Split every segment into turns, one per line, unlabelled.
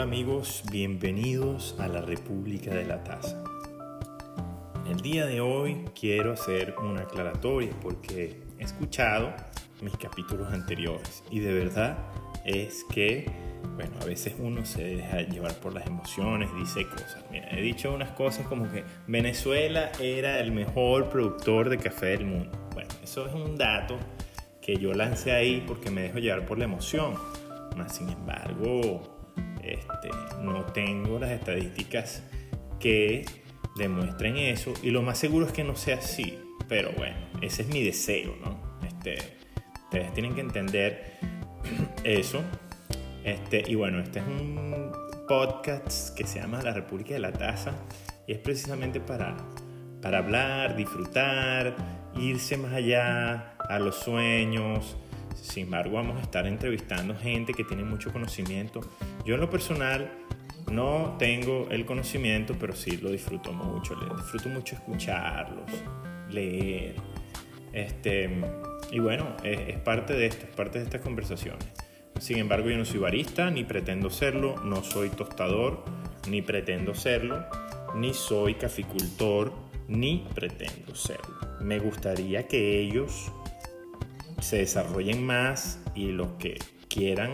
Hola amigos, bienvenidos a la República de la Taza. El día de hoy quiero hacer una aclaratoria porque he escuchado mis capítulos anteriores y de verdad es que, bueno, a veces uno se deja llevar por las emociones, dice cosas. Mira, he dicho unas cosas como que Venezuela era el mejor productor de café del mundo. Bueno, eso es un dato que yo lancé ahí porque me dejo llevar por la emoción. Más sin embargo, este, no tengo las estadísticas que demuestren eso y lo más seguro es que no sea así. Pero bueno, ese es mi deseo, ¿no? Este, ustedes tienen que entender eso. Este, y bueno, este es un podcast que se llama La República de la Taza y es precisamente para, para hablar, disfrutar, irse más allá a los sueños, sin embargo, vamos a estar entrevistando gente que tiene mucho conocimiento. Yo en lo personal no tengo el conocimiento, pero sí lo disfruto mucho. Disfruto mucho escucharlos, leer. Este, y bueno, es, parte de esto, es parte de estas conversaciones. Sin embargo, yo no soy barista, ni pretendo serlo, no soy tostador, ni pretendo serlo, ni soy caficultor, ni pretendo serlo. Me gustaría que ellos se desarrollen más y los que quieran,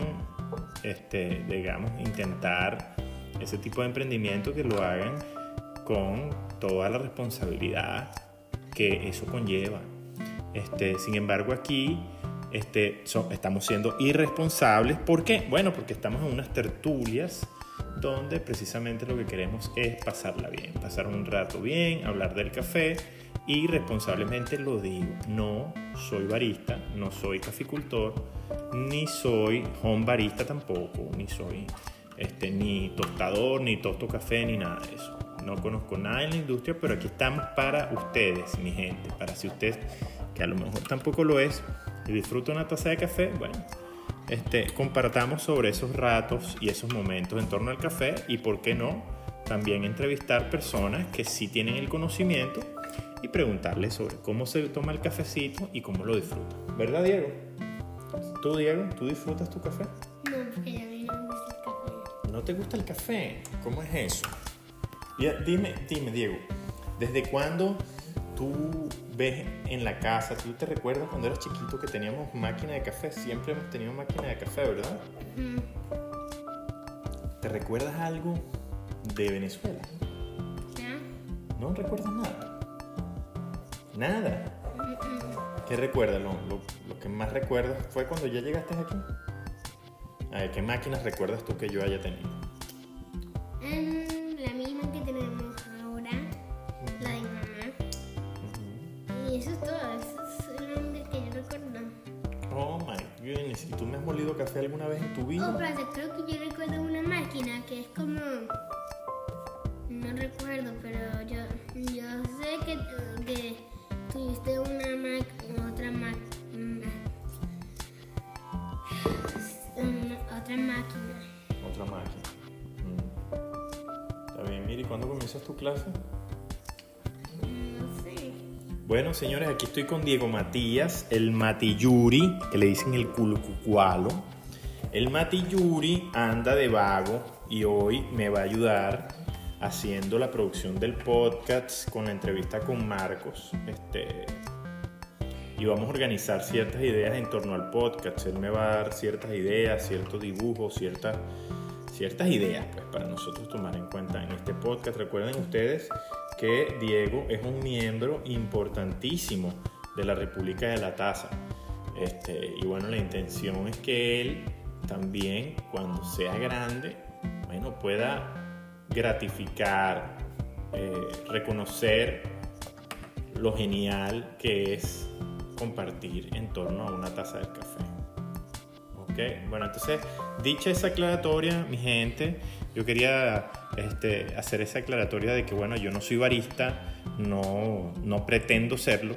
este, digamos, intentar ese tipo de emprendimiento que lo hagan con toda la responsabilidad que eso conlleva. Este, sin embargo, aquí este, estamos siendo irresponsables. ¿Por qué? Bueno, porque estamos en unas tertulias donde precisamente lo que queremos es pasarla bien, pasar un rato bien, hablar del café y responsablemente lo digo, no soy barista, no soy caficultor, ni soy home barista tampoco, ni soy este, ni tostador, ni tosto café, ni nada de eso. No conozco nada en la industria, pero aquí estamos para ustedes, mi gente, para si usted, que a lo mejor tampoco lo es, y disfruta una taza de café, bueno, este, compartamos sobre esos ratos y esos momentos en torno al café y, ¿por qué no? También entrevistar personas que sí tienen el conocimiento y preguntarle sobre cómo se toma el cafecito y cómo lo disfruta. ¿Verdad, Diego? ¿Tú, Diego, tú disfrutas tu café?
No, porque a mí no me gusta el café.
¿No te gusta el café? ¿Cómo es eso? dime, dime, Diego, ¿desde cuándo tú ves en la casa, tú te recuerdas cuando eras chiquito que teníamos máquina de café? Siempre hemos tenido máquina de café, ¿verdad? ¿Te recuerdas algo de Venezuela? ¿No recuerdas nada? Nada. ¿Qué recuerdas? Lo, lo, que más recuerdas fue cuando ya llegaste aquí. A ver, ¿qué máquinas recuerdas tú que yo haya tenido?
la misma que tenemos ahora, la de mamá. Y eso es todo, eso es lo que yo recuerdo.
Oh my goodness, ¿y tú me has molido café alguna vez en tu vida?
Oh, pero creo que yo recuerdo una máquina que es como. No recuerdo, pero yo, yo sé que, que tuviste una máquina, otra máquina. Otra máquina.
Otra máquina. Mm. Está bien, Miri, ¿cuándo comienzas tu clase?
No sé.
Bueno, señores, aquí estoy con Diego Matías, el Matiyuri, que le dicen el culucucualo. El Matiyuri anda de vago y hoy me va a ayudar haciendo la producción del podcast con la entrevista con Marcos. Este, y vamos a organizar ciertas ideas en torno al podcast. Él me va a dar ciertas ideas, ciertos dibujos, ciertas, ciertas ideas pues, para nosotros tomar en cuenta en este podcast. Recuerden ustedes que Diego es un miembro importantísimo de la República de la Taza. Este, y bueno, la intención es que él también, cuando sea grande, bueno, pueda gratificar, eh, reconocer lo genial que es compartir en torno a una taza de café. Ok, bueno, entonces, dicha esa aclaratoria, mi gente, yo quería este, hacer esa aclaratoria de que, bueno, yo no soy barista, no, no pretendo serlo,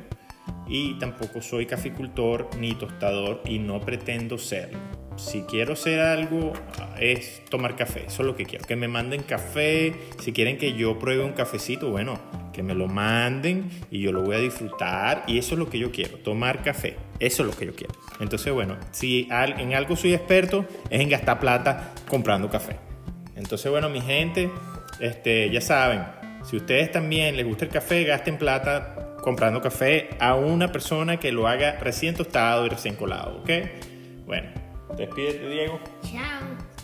y tampoco soy caficultor ni tostador, y no pretendo serlo si quiero hacer algo es tomar café, eso es lo que quiero, que me manden café, si quieren que yo pruebe un cafecito, bueno, que me lo manden y yo lo voy a disfrutar y eso es lo que yo quiero, tomar café, eso es lo que yo quiero. Entonces, bueno, si en algo soy experto es en gastar plata comprando café. Entonces, bueno, mi gente, este, ya saben, si ustedes también les gusta el café, gasten plata comprando café a una persona que lo haga recién tostado y recién colado, ¿ok? Bueno, despídete, Diego.
Chao.